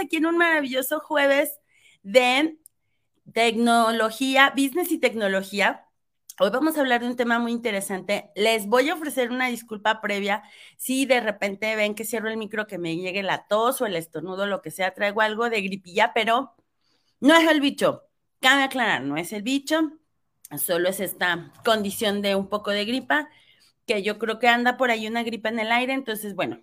Aquí en un maravilloso jueves de tecnología, business y tecnología. Hoy vamos a hablar de un tema muy interesante. Les voy a ofrecer una disculpa previa si de repente ven que cierro el micro, que me llegue la tos o el estornudo, lo que sea, traigo algo de gripilla, pero no es el bicho. Cabe aclarar, no es el bicho, solo es esta condición de un poco de gripa, que yo creo que anda por ahí una gripa en el aire, entonces, bueno,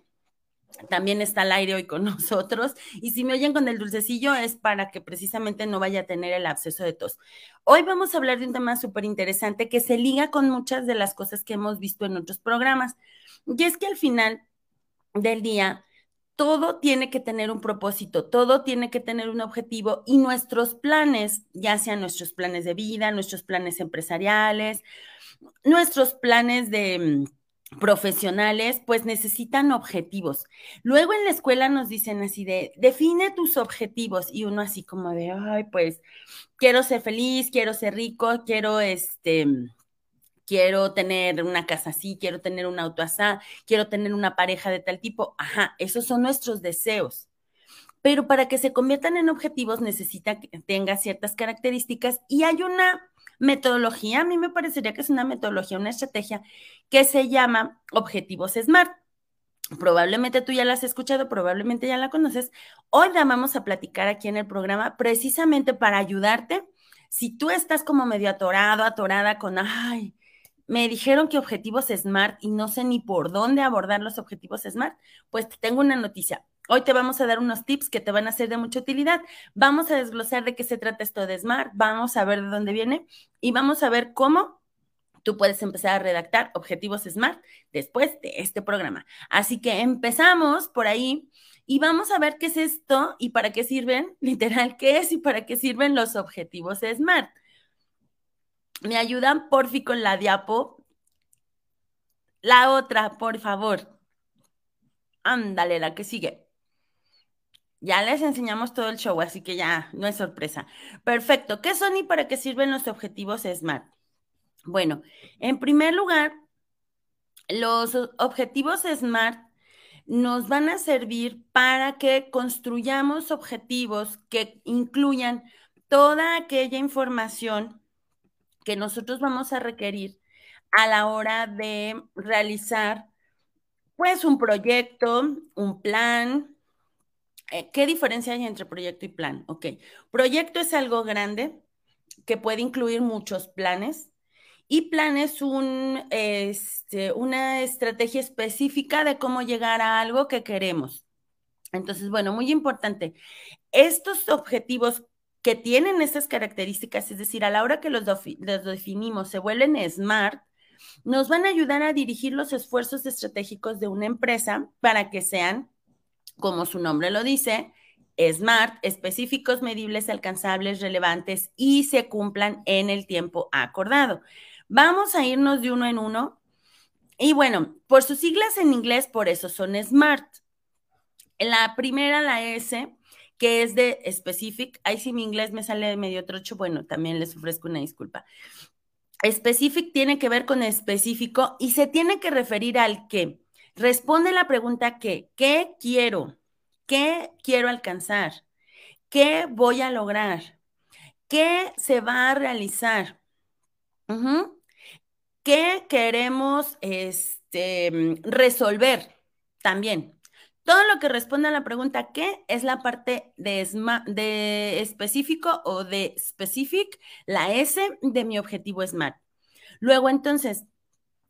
también está al aire hoy con nosotros. Y si me oyen con el dulcecillo es para que precisamente no vaya a tener el absceso de tos. Hoy vamos a hablar de un tema súper interesante que se liga con muchas de las cosas que hemos visto en otros programas. Y es que al final del día, todo tiene que tener un propósito, todo tiene que tener un objetivo y nuestros planes, ya sean nuestros planes de vida, nuestros planes empresariales, nuestros planes de profesionales, pues necesitan objetivos. Luego en la escuela nos dicen así de, define tus objetivos y uno así como de, ay, pues quiero ser feliz, quiero ser rico, quiero este, quiero tener una casa así, quiero tener un auto así, quiero tener una pareja de tal tipo. Ajá, esos son nuestros deseos. Pero para que se conviertan en objetivos necesita que tenga ciertas características y hay una metodología, a mí me parecería que es una metodología, una estrategia que se llama objetivos SMART. Probablemente tú ya la has escuchado, probablemente ya la conoces. Hoy la vamos a platicar aquí en el programa precisamente para ayudarte. Si tú estás como medio atorado, atorada con, ay, me dijeron que objetivos SMART y no sé ni por dónde abordar los objetivos SMART, pues te tengo una noticia. Hoy te vamos a dar unos tips que te van a ser de mucha utilidad. Vamos a desglosar de qué se trata esto de SMART, vamos a ver de dónde viene y vamos a ver cómo tú puedes empezar a redactar objetivos SMART después de este programa. Así que empezamos por ahí y vamos a ver qué es esto y para qué sirven, literal, qué es y para qué sirven los objetivos SMART. ¿Me ayudan, porfi, con la diapo? La otra, por favor. Ándale, la que sigue. Ya les enseñamos todo el show, así que ya no es sorpresa. Perfecto. ¿Qué son y para qué sirven los objetivos SMART? Bueno, en primer lugar, los objetivos SMART nos van a servir para que construyamos objetivos que incluyan toda aquella información que nosotros vamos a requerir a la hora de realizar pues un proyecto, un plan, ¿Qué diferencia hay entre proyecto y plan? Ok, proyecto es algo grande que puede incluir muchos planes y plan es un, este, una estrategia específica de cómo llegar a algo que queremos. Entonces, bueno, muy importante. Estos objetivos que tienen esas características, es decir, a la hora que los, los definimos, se vuelven SMART, nos van a ayudar a dirigir los esfuerzos estratégicos de una empresa para que sean como su nombre lo dice, SMART, específicos, medibles, alcanzables, relevantes y se cumplan en el tiempo acordado. Vamos a irnos de uno en uno. Y bueno, por sus siglas en inglés, por eso son SMART. La primera, la S, que es de specific. Ahí si mi inglés me sale medio trocho, bueno, también les ofrezco una disculpa. Specific tiene que ver con específico y se tiene que referir al qué. Responde la pregunta que, ¿qué quiero? ¿Qué quiero alcanzar? ¿Qué voy a lograr? ¿Qué se va a realizar? ¿Qué queremos este, resolver también? Todo lo que responde a la pregunta ¿qué? es la parte de, de específico o de specific, la S de mi objetivo SMART. Luego entonces,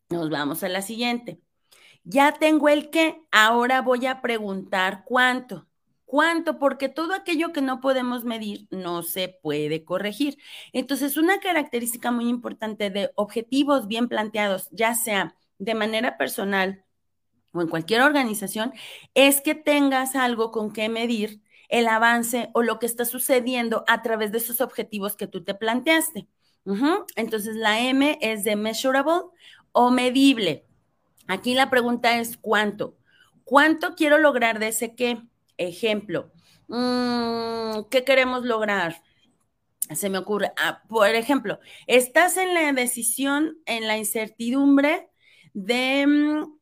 nos vamos a la siguiente. Ya tengo el qué, ahora voy a preguntar cuánto. ¿Cuánto? Porque todo aquello que no podemos medir no se puede corregir. Entonces, una característica muy importante de objetivos bien planteados, ya sea de manera personal o en cualquier organización, es que tengas algo con que medir el avance o lo que está sucediendo a través de esos objetivos que tú te planteaste. Entonces, la M es de measurable o medible. Aquí la pregunta es cuánto. ¿Cuánto quiero lograr de ese qué? Ejemplo, mm, ¿qué queremos lograr? Se me ocurre, ah, por ejemplo, estás en la decisión, en la incertidumbre de mm,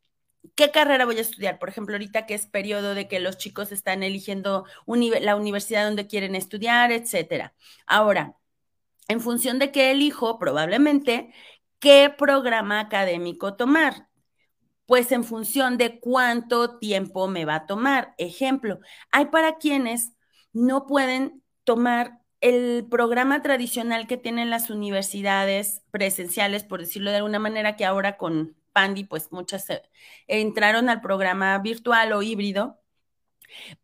¿Qué carrera voy a estudiar? Por ejemplo, ahorita que es periodo de que los chicos están eligiendo la universidad donde quieren estudiar, etcétera. Ahora, en función de qué elijo, probablemente, ¿qué programa académico tomar? Pues en función de cuánto tiempo me va a tomar. Ejemplo, hay para quienes no pueden tomar el programa tradicional que tienen las universidades presenciales, por decirlo de alguna manera, que ahora con Pandi, pues muchas entraron al programa virtual o híbrido,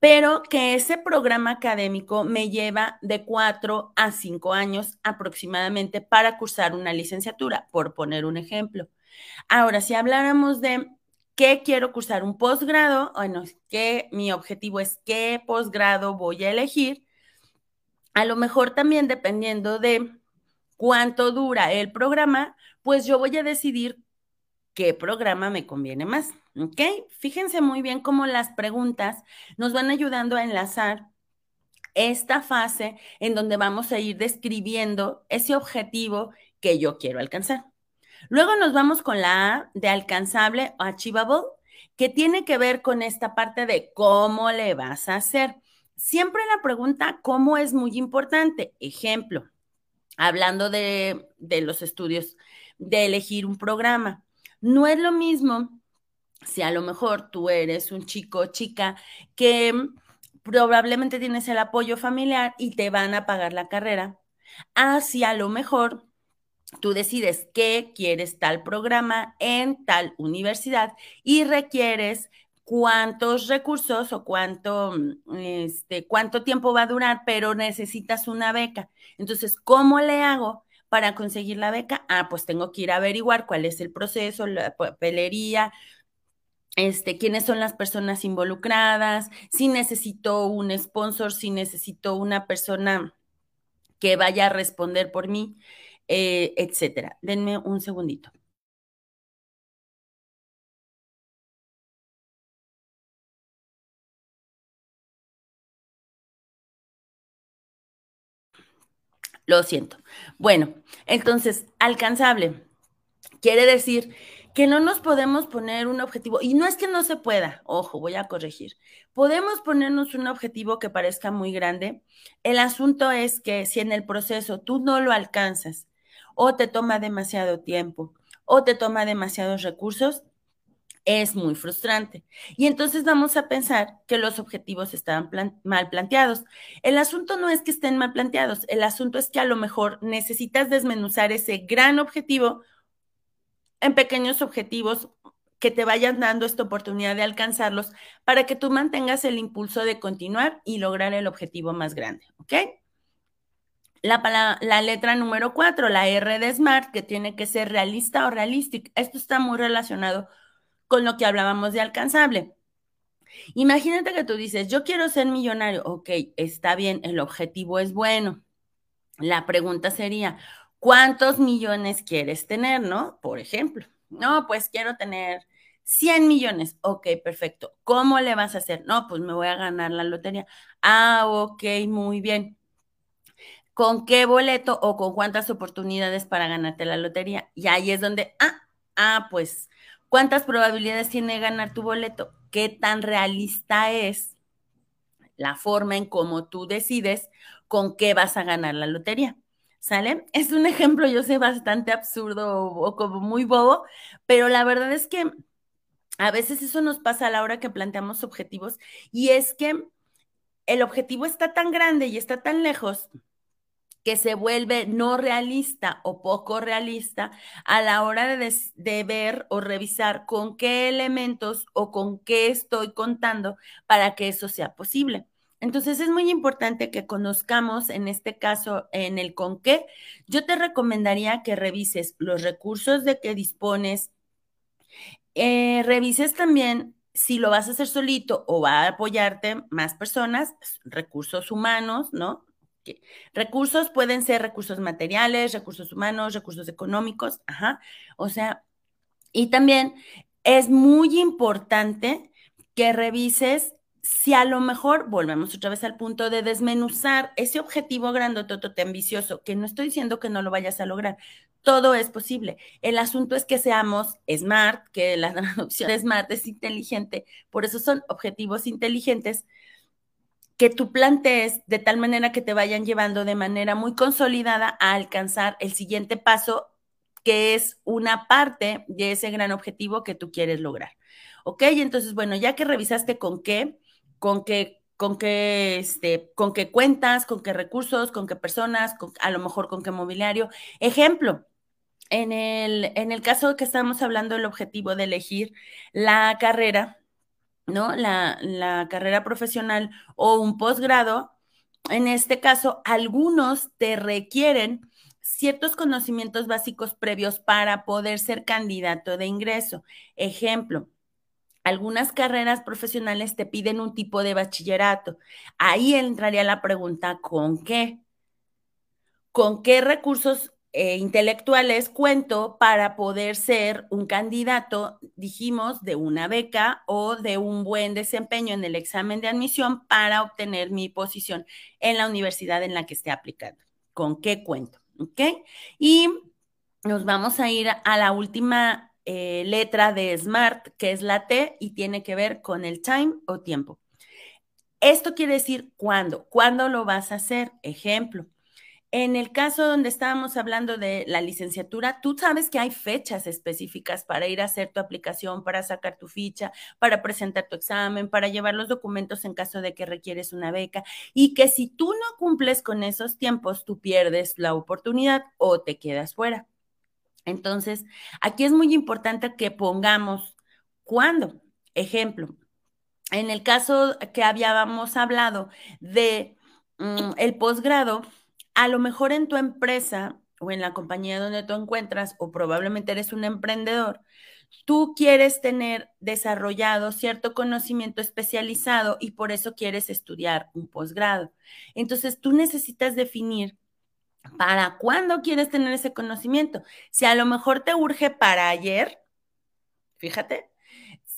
pero que ese programa académico me lleva de cuatro a cinco años aproximadamente para cursar una licenciatura, por poner un ejemplo. Ahora, si habláramos de qué quiero cursar un posgrado, bueno, que mi objetivo es qué posgrado voy a elegir, a lo mejor también dependiendo de cuánto dura el programa, pues yo voy a decidir qué programa me conviene más. ¿Ok? Fíjense muy bien cómo las preguntas nos van ayudando a enlazar esta fase en donde vamos a ir describiendo ese objetivo que yo quiero alcanzar. Luego nos vamos con la A de alcanzable o achievable, que tiene que ver con esta parte de cómo le vas a hacer. Siempre la pregunta cómo es muy importante. Ejemplo, hablando de, de los estudios, de elegir un programa. No es lo mismo si a lo mejor tú eres un chico o chica que probablemente tienes el apoyo familiar y te van a pagar la carrera, a si a lo mejor tú decides que quieres tal programa en tal universidad y requieres cuántos recursos o cuánto, este, cuánto tiempo va a durar, pero necesitas una beca. Entonces, ¿cómo le hago para conseguir la beca? Ah, pues tengo que ir a averiguar cuál es el proceso, la papelería, este, quiénes son las personas involucradas, si necesito un sponsor, si necesito una persona que vaya a responder por mí, eh, etcétera. Denme un segundito. Lo siento. Bueno, entonces, alcanzable. Quiere decir que no nos podemos poner un objetivo, y no es que no se pueda, ojo, voy a corregir, podemos ponernos un objetivo que parezca muy grande. El asunto es que si en el proceso tú no lo alcanzas o te toma demasiado tiempo o te toma demasiados recursos, es muy frustrante. Y entonces vamos a pensar que los objetivos estaban mal planteados. El asunto no es que estén mal planteados, el asunto es que a lo mejor necesitas desmenuzar ese gran objetivo en pequeños objetivos que te vayan dando esta oportunidad de alcanzarlos para que tú mantengas el impulso de continuar y lograr el objetivo más grande, ¿ok? La, letra número cuatro, la R de SMART, que tiene que ser realista o realística. Esto está muy relacionado con lo que hablábamos de alcanzable. Imagínate que tú dices, yo quiero ser millonario. Ok, está bien, el objetivo es bueno. La pregunta sería, ¿cuántos millones quieres tener, no? Por ejemplo, no, pues quiero tener 100 millones. Ok, perfecto. ¿Cómo le vas a hacer? No, pues me voy a ganar la lotería. Ah, ok, muy bien. ¿Con qué boleto o con cuántas oportunidades para ganarte la lotería? Y ahí es donde, ah, ah, pues ¿Cuántas probabilidades tiene ganar tu boleto? ¿Qué tan realista es la forma en cómo tú decides con qué vas a ganar la lotería? ¿Sale? Es un ejemplo, yo sé, bastante absurdo o como muy bobo, pero la verdad es que a veces eso nos pasa a la hora que planteamos objetivos y es que el objetivo está tan grande y está tan lejos que se vuelve no realista o poco realista a la hora de, ver o revisar con qué elementos o con qué estoy contando para que eso sea posible. Entonces es muy importante que conozcamos, en este caso, en el con qué. Yo te recomendaría que revises los recursos de que dispones, eh, revises también si lo vas a hacer solito o va a apoyarte más personas, recursos humanos, ¿no? Recursos pueden ser recursos materiales, recursos humanos, recursos económicos, ajá. O sea, y también es muy importante que revises si a lo mejor volvemos otra vez al punto de desmenuzar ese objetivo grandototote ambicioso, que no estoy diciendo que no lo vayas a lograr, todo es posible. El asunto es que seamos smart, que la traducción smart es inteligente, por eso son objetivos inteligentes que tú plantees de tal manera que te vayan llevando de manera muy consolidada a alcanzar el siguiente paso, que es una parte de ese gran objetivo que tú quieres lograr. ¿Ok? Entonces, bueno, ya que revisaste con qué, con qué con qué, este, con qué cuentas, con qué recursos, con qué personas, a lo mejor con qué mobiliario. Ejemplo, en el, en el caso que estamos hablando, el objetivo de elegir la carrera, ¿no? La, la carrera profesional o un posgrado, en este caso, algunos te requieren ciertos conocimientos básicos previos para poder ser candidato de ingreso. Ejemplo, algunas carreras profesionales te piden un tipo de bachillerato. Ahí entraría la pregunta, ¿con qué? ¿Con qué recursos eh, intelectuales cuento para poder ser un candidato, dijimos, de una beca o de un buen desempeño en el examen de admisión para obtener mi posición en la universidad en la que esté aplicando? ¿Con qué cuento? ¿Ok? Y nos vamos a ir a la última eh, letra de SMART, que es la T y tiene que ver con el time o tiempo. Esto quiere decir cuándo, cuándo lo vas a hacer. Ejemplo, en el caso donde estábamos hablando de la licenciatura, tú sabes que hay fechas específicas para ir a hacer tu aplicación, para sacar tu ficha, para presentar tu examen, para llevar los documentos en caso de que requieres una beca y que si tú no cumples con esos tiempos, tú pierdes la oportunidad o te quedas fuera. Entonces, aquí es muy importante que pongamos cuándo. Ejemplo, en el caso que habíamos hablado de mm, el posgrado, a lo mejor en tu empresa o en la compañía donde tú encuentras, o probablemente eres un emprendedor, tú quieres tener desarrollado cierto conocimiento especializado y por eso quieres estudiar un posgrado. Entonces, tú necesitas definir ¿Para cuándo quieres tener ese conocimiento? Si a lo mejor te urge para ayer, fíjate,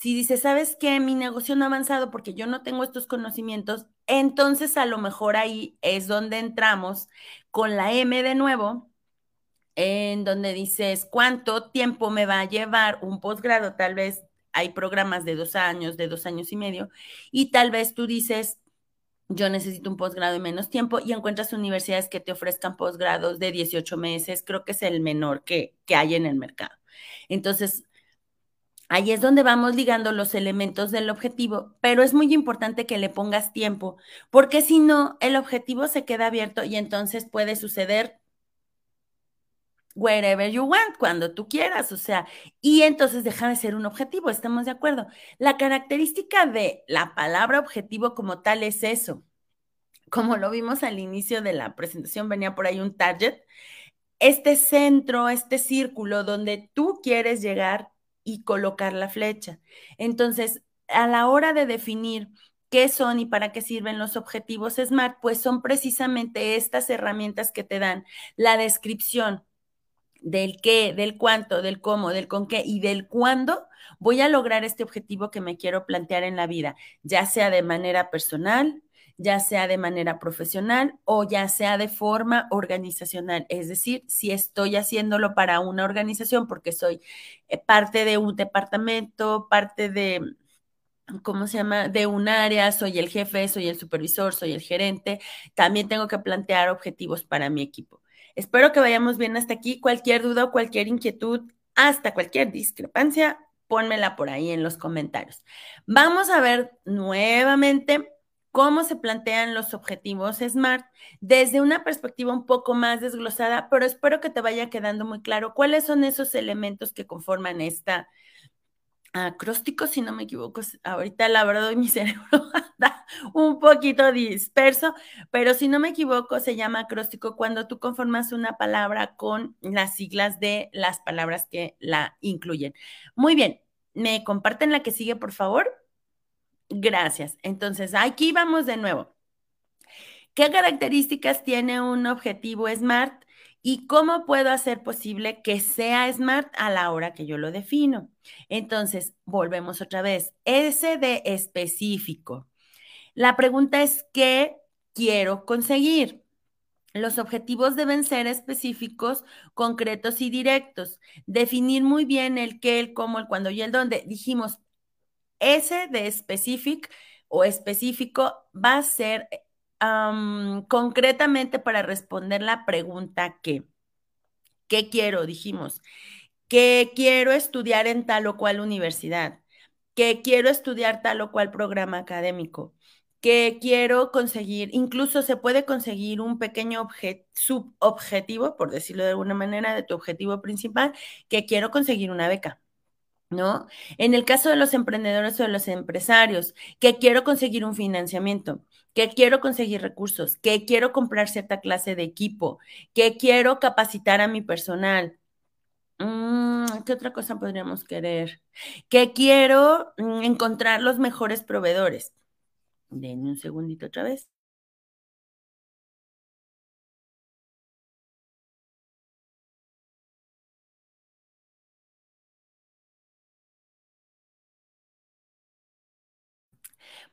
si dices, ¿sabes qué? Mi negocio no ha avanzado porque yo no tengo estos conocimientos, entonces a lo mejor ahí es donde entramos con la M de nuevo, en donde dices, ¿cuánto tiempo me va a llevar un posgrado? Tal vez hay programas de dos años, de dos años y medio, y tal vez tú dices, yo necesito un posgrado en menos tiempo y encuentras universidades que te ofrezcan posgrados de 18 meses, creo que es el menor que, que hay en el mercado. Entonces, ahí es donde vamos ligando los elementos del objetivo, pero es muy importante que le pongas tiempo, porque si no, el objetivo se queda abierto y entonces puede suceder wherever you want, cuando tú quieras, o sea, y entonces deja de ser un objetivo, estamos de acuerdo. La característica de la palabra objetivo como tal es eso. Como lo vimos al inicio de la presentación, venía por ahí un target, este centro, este círculo donde tú quieres llegar y colocar la flecha. Entonces, a la hora de definir qué son y para qué sirven los objetivos SMART, pues son precisamente estas herramientas que te dan la descripción, del qué, del cuánto, del cómo, del con qué y del cuándo voy a lograr este objetivo que me quiero plantear en la vida, ya sea de manera personal, ya sea de manera profesional o ya sea de forma organizacional. Es decir, si estoy haciéndolo para una organización porque soy eh, parte de un departamento, parte de, ¿cómo se llama? De un área, soy el jefe, soy el supervisor, soy el gerente, también tengo que plantear objetivos para mi equipo. Espero que vayamos bien hasta aquí. Cualquier duda cualquier inquietud, hasta cualquier discrepancia, pónmela por ahí en los comentarios. Vamos a ver nuevamente cómo se plantean los objetivos SMART desde una perspectiva un poco más desglosada, pero espero que te vaya quedando muy claro cuáles son esos elementos que conforman esta, acróstico, si no me equivoco. Ahorita la verdad mi cerebro anda un poquito disperso, pero si no me equivoco se llama acróstico cuando tú conformas una palabra con las siglas de las palabras que la incluyen. Muy bien, ¿me comparten la que sigue, por favor? Gracias. Entonces, aquí vamos de nuevo. ¿Qué características tiene un objetivo SMART? ¿Y cómo puedo hacer posible que sea smart a la hora que yo lo defino? Entonces, volvemos otra vez. S de específico. La pregunta es, ¿qué quiero conseguir? Los objetivos deben ser específicos, concretos y directos. Definir muy bien el qué, el cómo, el cuándo y el dónde. Dijimos, ese de específico o específico va a ser concretamente para responder la pregunta ¿qué? ¿Qué quiero? Dijimos, que quiero estudiar en tal o cual universidad, que quiero estudiar tal o cual programa académico, que quiero conseguir, incluso se puede conseguir un pequeño subobjetivo, por decirlo de alguna manera, de tu objetivo principal, que quiero conseguir una beca. ¿No? En el caso de los emprendedores o de los empresarios, que quiero conseguir un financiamiento, que quiero conseguir recursos, que quiero comprar cierta clase de equipo, que quiero capacitar a mi personal. Mm, ¿Qué otra cosa podríamos querer? Que quiero mm, encontrar los mejores proveedores. Denme un segundito otra vez.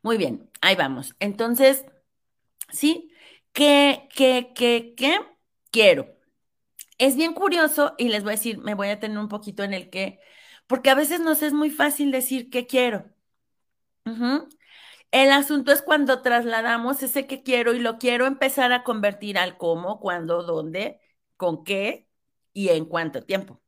Muy bien, ahí vamos. Entonces, ¿sí? ¿Qué, qué, qué, qué quiero? Es bien curioso y les voy a decir, me voy a tener un poquito en el que, porque a veces nos es muy fácil decir qué quiero. El asunto es cuando trasladamos ese que quiero y lo quiero empezar a convertir al cómo, cuándo, dónde, con qué y en cuánto tiempo.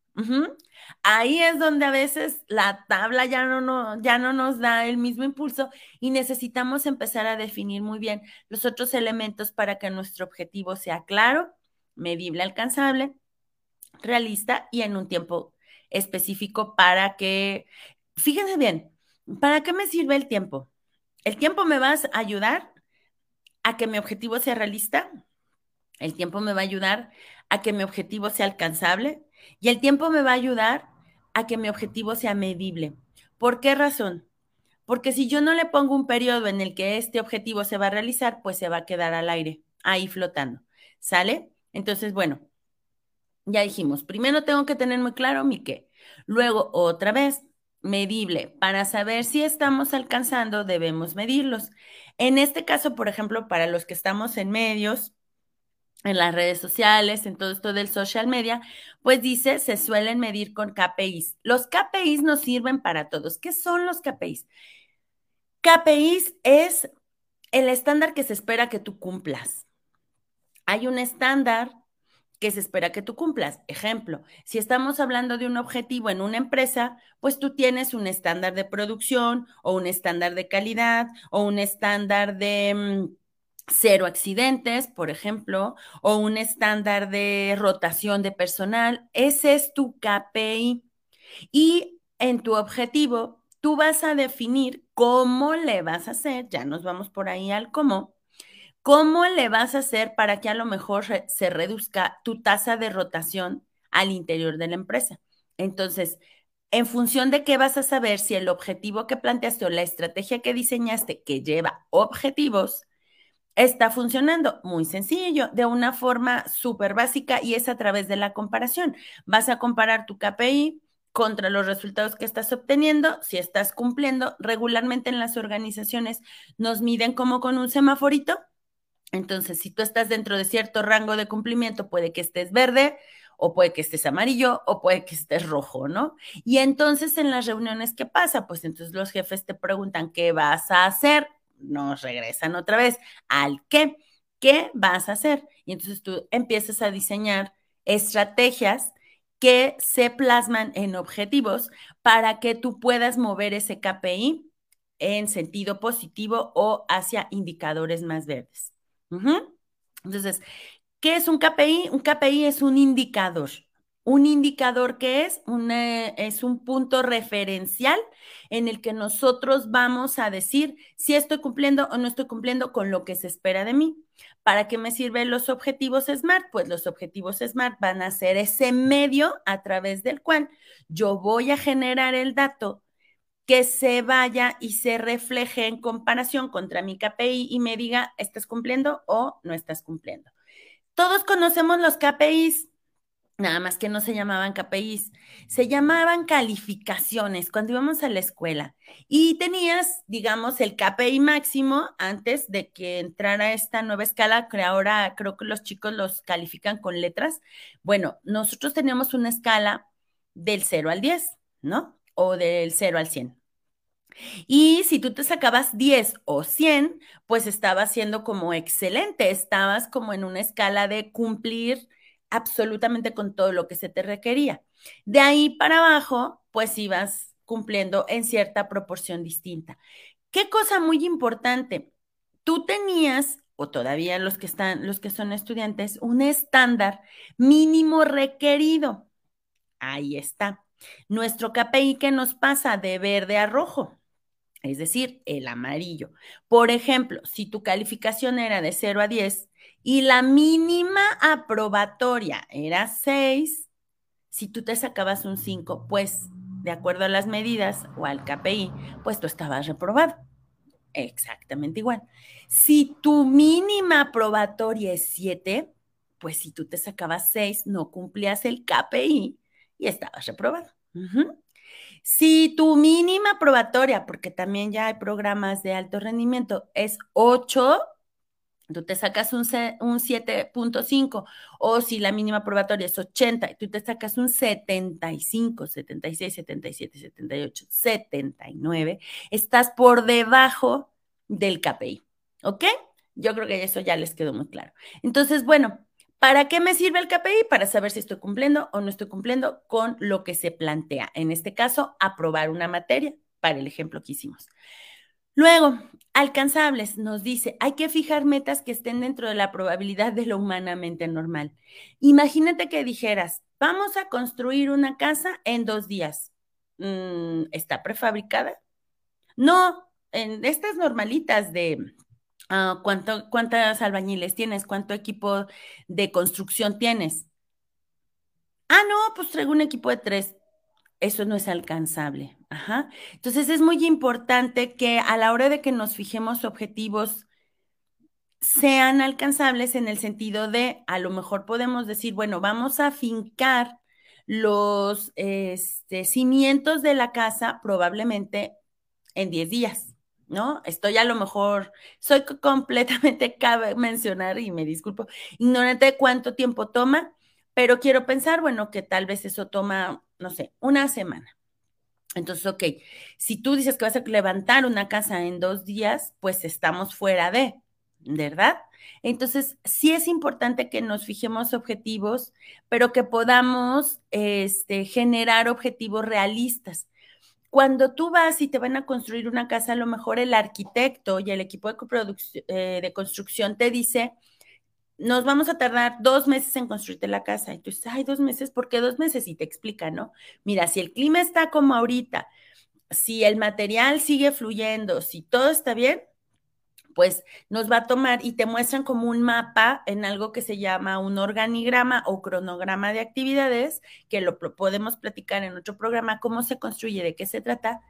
Ahí es donde a veces la tabla ya no, no, ya no nos da el mismo impulso y necesitamos empezar a definir muy bien los otros elementos para que nuestro objetivo sea claro, medible, alcanzable, realista y en un tiempo específico para que, fíjense bien, ¿para qué me sirve el tiempo? El tiempo me va a ayudar a que mi objetivo sea realista, el tiempo me va a ayudar a que mi objetivo sea alcanzable y el tiempo me va a ayudar a que mi objetivo sea medible. ¿Por qué razón? Porque si yo no le pongo un periodo en el que este objetivo se va a realizar, pues se va a quedar al aire, ahí flotando. ¿Sale? Entonces, bueno, ya dijimos, primero tengo que tener muy claro mi qué. Luego, otra vez, medible. Para saber si estamos alcanzando, debemos medirlos. En este caso, por ejemplo, para los que estamos en medios, en las redes sociales, en todo esto del social media, pues dice, se suelen medir con KPIs. Los KPIs nos sirven para todos. ¿Qué son los KPIs? KPIs es el estándar que se espera que tú cumplas. Hay un estándar que se espera que tú cumplas. Ejemplo, si estamos hablando de un objetivo en una empresa, pues tú tienes un estándar de producción o un estándar de calidad o un estándar de mm, cero accidentes, por ejemplo, o un estándar de rotación de personal. Ese es tu KPI. Y en tu objetivo, tú vas a definir cómo le vas a hacer, ya nos vamos por ahí al cómo, ¿Cómo le vas a hacer para que a lo mejor se reduzca tu tasa de rotación al interior de la empresa? Entonces, en función de qué vas a saber si el objetivo que planteaste o la estrategia que diseñaste que lleva objetivos está funcionando. Muy sencillo, de una forma súper básica y es a través de la comparación. Vas a comparar tu KPI contra los resultados que estás obteniendo, si estás cumpliendo. Regularmente en las organizaciones nos miden como con un semaforito entonces, si tú estás dentro de cierto rango de cumplimiento, puede que estés verde o puede que estés amarillo o puede que estés rojo, ¿no? Y entonces en las reuniones, ¿qué pasa? Pues entonces los jefes te preguntan, ¿qué vas a hacer? Nos regresan otra vez al qué. ¿Qué vas a hacer? Y entonces tú empiezas a diseñar estrategias que se plasman en objetivos para que tú puedas mover ese KPI en sentido positivo o hacia indicadores más verdes. Entonces, ¿qué es un KPI? Un KPI es un indicador. Un indicador que es, es un punto referencial en el que nosotros vamos a decir si estoy cumpliendo o no estoy cumpliendo con lo que se espera de mí. ¿Para qué me sirven los objetivos SMART? Pues los objetivos SMART van a ser ese medio a través del cual yo voy a generar el dato que se vaya y se refleje en comparación contra mi KPI y me diga, ¿estás cumpliendo o no estás cumpliendo? Todos conocemos los KPIs. Nada más que no se llamaban KPIs, se llamaban calificaciones cuando íbamos a la escuela y tenías, digamos, el KPI máximo antes de que entrara esta nueva escala, que ahora creo que los chicos los califican con letras. Bueno, nosotros teníamos una escala del 0 al 10, ¿no? O del 0 al 100. Y si tú te sacabas 10 o 100, pues estabas siendo como excelente, estabas como en una escala de cumplir absolutamente con todo lo que se te requería. De ahí para abajo, pues ibas cumpliendo en cierta proporción distinta. ¿Qué cosa muy importante? Tú tenías, o todavía los que están, los que son estudiantes, un estándar mínimo requerido. Ahí está. Nuestro KPI que nos pasa de verde a rojo es decir, el amarillo. Por ejemplo, si tu calificación era de 0 a 10 y la mínima aprobatoria era 6, si tú te sacabas un 5, pues de acuerdo a las medidas o al KPI, pues tú estabas reprobado. Exactamente igual. Si tu mínima aprobatoria es 7, pues si tú te sacabas 6, no cumplías el KPI y estabas reprobado. Si tu mínima probatoria, porque también ya hay programas de alto rendimiento, es 8, tú te sacas un, un 7.5, o si la mínima probatoria es 80, y tú te sacas un 75, 76, 77, 78, 79, estás por debajo del KPI, ¿ok? Yo creo que eso ya les quedó muy claro. Entonces, bueno, ¿Para qué me sirve el KPI? Para saber si estoy cumpliendo o no estoy cumpliendo con lo que se plantea. En este caso, aprobar una materia, para el ejemplo que hicimos. Luego, alcanzables, nos dice, hay que fijar metas que estén dentro de la probabilidad de lo humanamente normal. Imagínate que dijeras, vamos a construir una casa en dos días. Mm, ¿Está prefabricada? No, en estas normalitas de Ah, ¿cuánto, ¿Cuántas albañiles tienes? ¿Cuánto equipo de construcción tienes? Ah, no, pues traigo un equipo de tres. Eso no es alcanzable. Entonces es muy importante que a la hora de que nos fijemos objetivos sean alcanzables en el sentido de, a lo mejor podemos decir, bueno, vamos a fincar los este, cimientos de la casa probablemente en 10 días. ¿no? Estoy a lo mejor, soy completamente, cabe mencionar y me disculpo, ignorante de cuánto tiempo toma, pero quiero pensar, bueno, que tal vez eso toma, no sé, una semana. Entonces, ok, si tú dices que vas a levantar una casa en dos días, pues estamos fuera de, ¿verdad? Entonces, sí es importante que nos fijemos objetivos, pero que podamos este, generar objetivos realistas cuando tú vas y te van a construir una casa, a lo mejor el arquitecto y el equipo de, eh, de construcción te dice, nos vamos a tardar dos meses en construirte la casa. Y tú dices, ay, dos meses, ¿por qué dos meses? Y te explica, ¿no? Mira, si el clima está como ahorita, si el material sigue fluyendo, si todo está bien, pues nos va a tomar y te muestran como un mapa en algo que se llama un organigrama o cronograma de actividades, que lo podemos platicar en otro programa, cómo se construye, de qué se trata.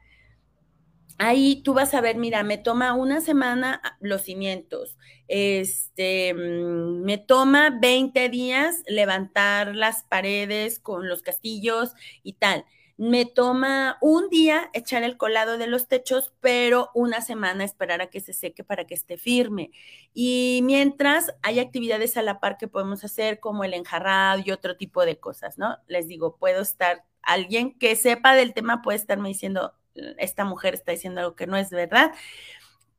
Ahí tú vas a ver, mira, me toma una semana los cimientos, este, mm, me toma 20 días levantar las paredes con los castillos y tal me toma un día echar el colado de los techos, pero una semana esperar a que se seque para que esté firme. Y mientras hay actividades a la par que podemos hacer, como el enjarrado y otro tipo de cosas, ¿no? Les digo, puedo estar, alguien que sepa del tema puede estarme diciendo, esta mujer está diciendo algo que no es verdad.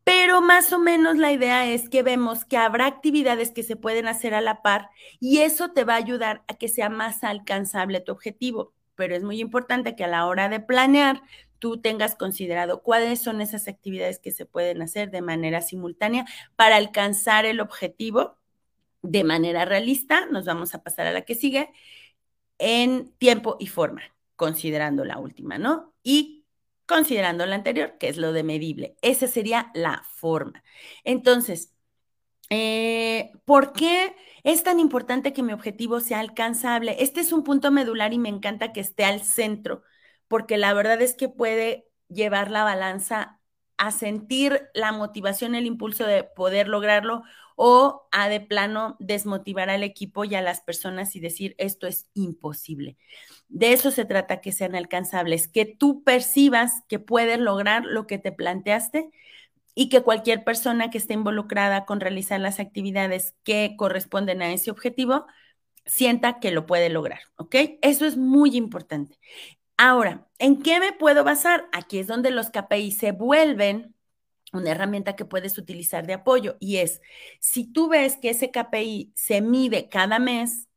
Pero más o menos la idea es que vemos que habrá actividades que se pueden hacer a la par y eso te va a ayudar a que sea más alcanzable tu objetivo pero es muy importante que a la hora de planear tú tengas considerado cuáles son esas actividades que se pueden hacer de manera simultánea para alcanzar el objetivo de manera realista. Nos vamos a pasar a la que sigue en tiempo y forma, considerando la última, ¿no? Y considerando la anterior, que es lo de medible. Esa sería la forma. Entonces, eh, ¿por qué es tan importante que mi objetivo sea alcanzable? Este es un punto medular y me encanta que esté al centro, porque la verdad es que puede llevar la balanza a sentir la motivación, el impulso de poder lograrlo o a de plano desmotivar al equipo y a las personas y decir esto es imposible. De eso se trata que sean alcanzables, que tú percibas que puedes lograr lo que te planteaste y que cualquier persona que esté involucrada con realizar las actividades que corresponden a ese objetivo sienta que lo puede lograr, ¿ok? Eso es muy importante. Ahora, ¿en qué me puedo basar? Aquí es donde los KPI se vuelven una herramienta que puedes utilizar de apoyo y es, si tú ves que ese KPI se mide cada mes,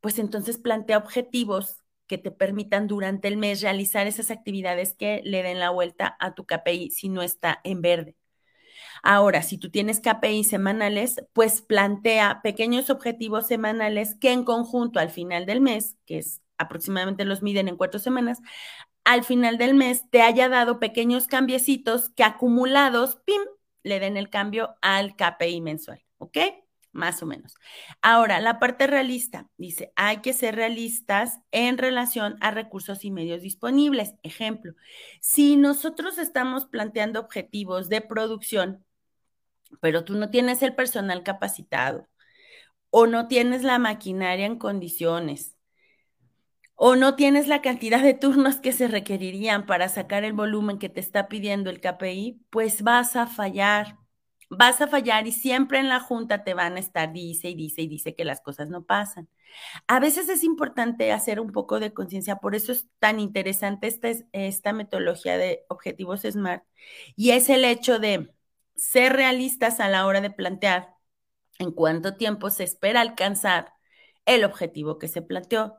pues entonces plantea objetivos que te permitan durante el mes realizar esas actividades que le den la vuelta a tu KPI si no está en verde. Ahora, si tú tienes KPI semanales, pues plantea pequeños objetivos semanales que en conjunto al final del mes, que es aproximadamente los miden en cuatro semanas, al final del mes te haya dado pequeños cambiecitos que acumulados, ¡pim!, le den el cambio al KPI mensual, ¿ok? Más o menos. Ahora, la parte realista, dice, hay que ser realistas en relación a recursos y medios disponibles. Ejemplo, si nosotros estamos planteando objetivos de producción, pero tú no tienes el personal capacitado o no tienes la maquinaria en condiciones, o no tienes la cantidad de turnos que se requerirían para sacar el volumen que te está pidiendo el KPI, pues vas a fallar. Vas a fallar y siempre en la junta te van a estar, dice y dice y dice que las cosas no pasan. A veces es importante hacer un poco de conciencia, por eso es tan interesante esta, esta metodología de objetivos SMART y es el hecho de ser realistas a la hora de plantear en cuánto tiempo se espera alcanzar el objetivo que se planteó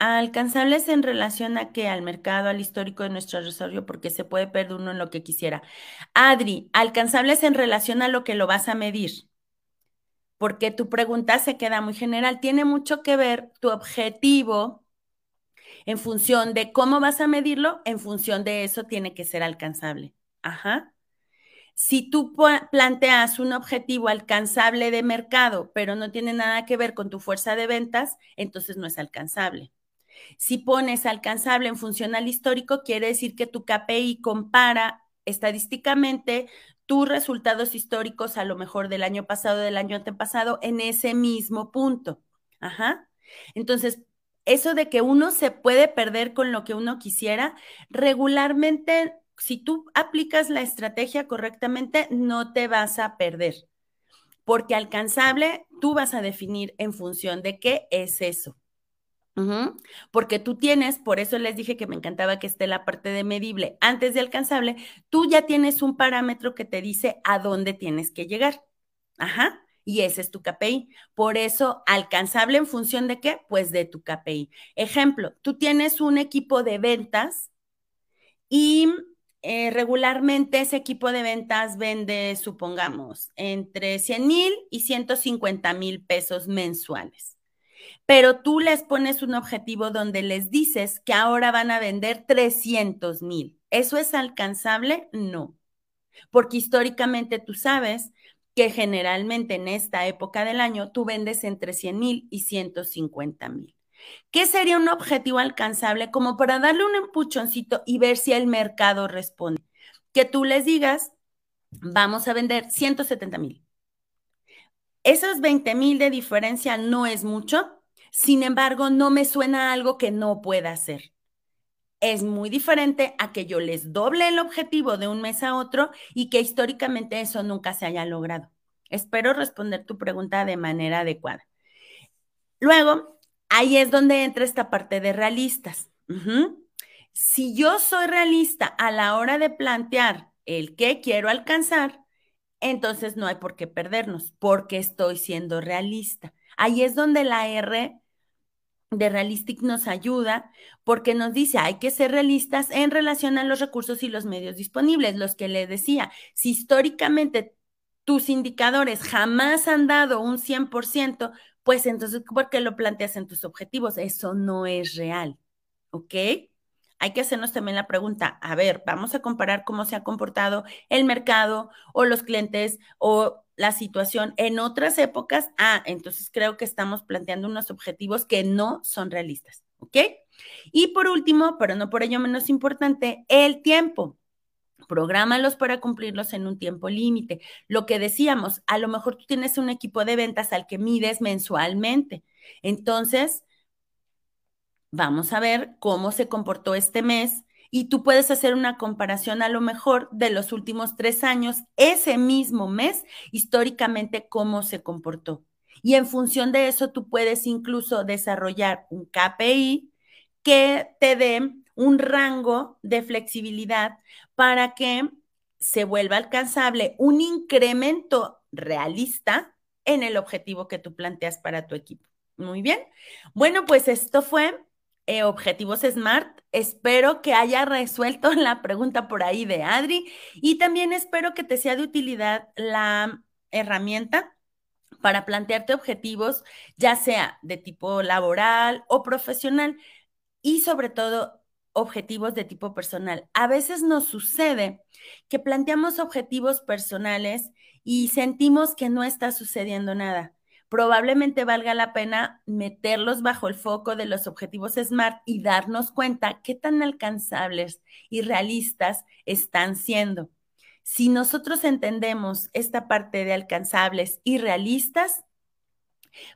alcanzables en relación a que al mercado, al histórico de nuestro desarrollo, porque se puede perder uno en lo que quisiera. Adri, alcanzables en relación a lo que lo vas a medir, porque tu pregunta se queda muy general. Tiene mucho que ver tu objetivo en función de cómo vas a medirlo, en función de eso tiene que ser alcanzable. Ajá. Si tú planteas un objetivo alcanzable de mercado, pero no tiene nada que ver con tu fuerza de ventas, entonces no es alcanzable. Si pones alcanzable en funcional histórico, quiere decir que tu KPI compara estadísticamente tus resultados históricos a lo mejor del año pasado, del año antepasado, en ese mismo punto. Ajá. Entonces, eso de que uno se puede perder con lo que uno quisiera, regularmente, si tú aplicas la estrategia correctamente, no te vas a perder. Porque alcanzable, tú vas a definir en función de qué es eso. Porque tú tienes, por eso les dije que me encantaba que esté la parte de medible antes de alcanzable, tú ya tienes un parámetro que te dice a dónde tienes que llegar. Ajá. Y ese es tu KPI. Por eso, alcanzable en función de qué? Pues de tu KPI. Ejemplo, tú tienes un equipo de ventas y eh, regularmente ese equipo de ventas vende, supongamos, entre 100 mil y 150 mil pesos mensuales pero tú les pones un objetivo donde les dices que ahora van a vender 300 mil. ¿Eso es alcanzable? No, porque históricamente tú sabes que generalmente en esta época del año tú vendes entre 100 mil y 150 mil. ¿Qué sería un objetivo alcanzable como para darle un empuchoncito y ver si el mercado responde? Que tú les digas, vamos a vender 170 mil. Esos 20 mil de diferencia no es mucho, sin embargo, no me suena algo que no pueda hacer. Es muy diferente a que yo les doble el objetivo de un mes a otro y que históricamente eso nunca se haya logrado. Espero responder tu pregunta de manera adecuada. Luego, ahí es donde entra esta parte de realistas. Si yo soy realista a la hora de plantear el que quiero alcanzar, entonces no hay por qué perdernos, porque estoy siendo realista. Ahí es donde la R de Realistic nos ayuda porque nos dice, hay que ser realistas en relación a los recursos y los medios disponibles, los que le decía, si históricamente tus indicadores jamás han dado un 100%, pues entonces, ¿por qué lo planteas en tus objetivos? Eso no es real, ¿ok? Hay que hacernos también la pregunta, a ver, vamos a comparar cómo se ha comportado el mercado o los clientes o la situación en otras épocas, ah, entonces creo que estamos planteando unos objetivos que no son realistas, ¿ok? Y por último, pero no por ello menos importante, el tiempo. Prográmalos para cumplirlos en un tiempo límite. Lo que decíamos, a lo mejor tú tienes un equipo de ventas al que mides mensualmente. Entonces, vamos a ver cómo se comportó este mes y tú puedes hacer una comparación a lo mejor de los últimos tres años, ese mismo mes, históricamente, cómo se comportó. Y en función de eso, tú puedes incluso desarrollar un KPI que te dé un rango de flexibilidad para que se vuelva alcanzable un incremento realista en el objetivo que tú planteas para tu equipo. Muy bien. Bueno, pues esto fue eh, Objetivos Smart. Espero que haya resuelto la pregunta por ahí de Adri y también espero que te sea de utilidad la herramienta para plantearte objetivos, ya sea de tipo laboral o profesional y sobre todo objetivos de tipo personal. A veces nos sucede que planteamos objetivos personales y sentimos que no está sucediendo nada. Probablemente valga la pena meterlos bajo el foco de los objetivos SMART y darnos cuenta qué tan alcanzables y realistas están siendo. Si nosotros entendemos esta parte de alcanzables y realistas,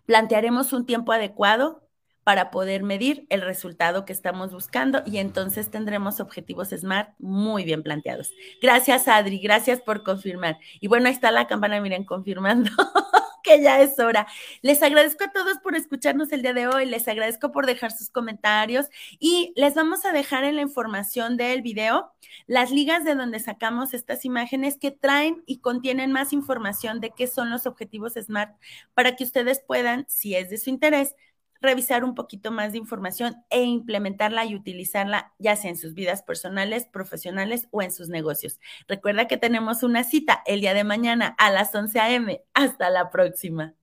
plantearemos un tiempo adecuado para poder medir el resultado que estamos buscando y entonces tendremos objetivos SMART muy bien planteados. Gracias, Adri, gracias por confirmar. Y bueno, ahí está la campana, miren, confirmando que ya es hora. Les agradezco a todos por escucharnos el día de hoy, les agradezco por dejar sus comentarios y les vamos a dejar en la información del video las ligas de donde sacamos estas imágenes que traen y contienen más información de qué son los objetivos SMART para que ustedes puedan, si es de su interés, revisar un poquito más de información e implementarla y utilizarla ya sea en sus vidas personales, profesionales o en sus negocios. Recuerda que tenemos una cita el día de mañana a las 11 a.m. Hasta la próxima.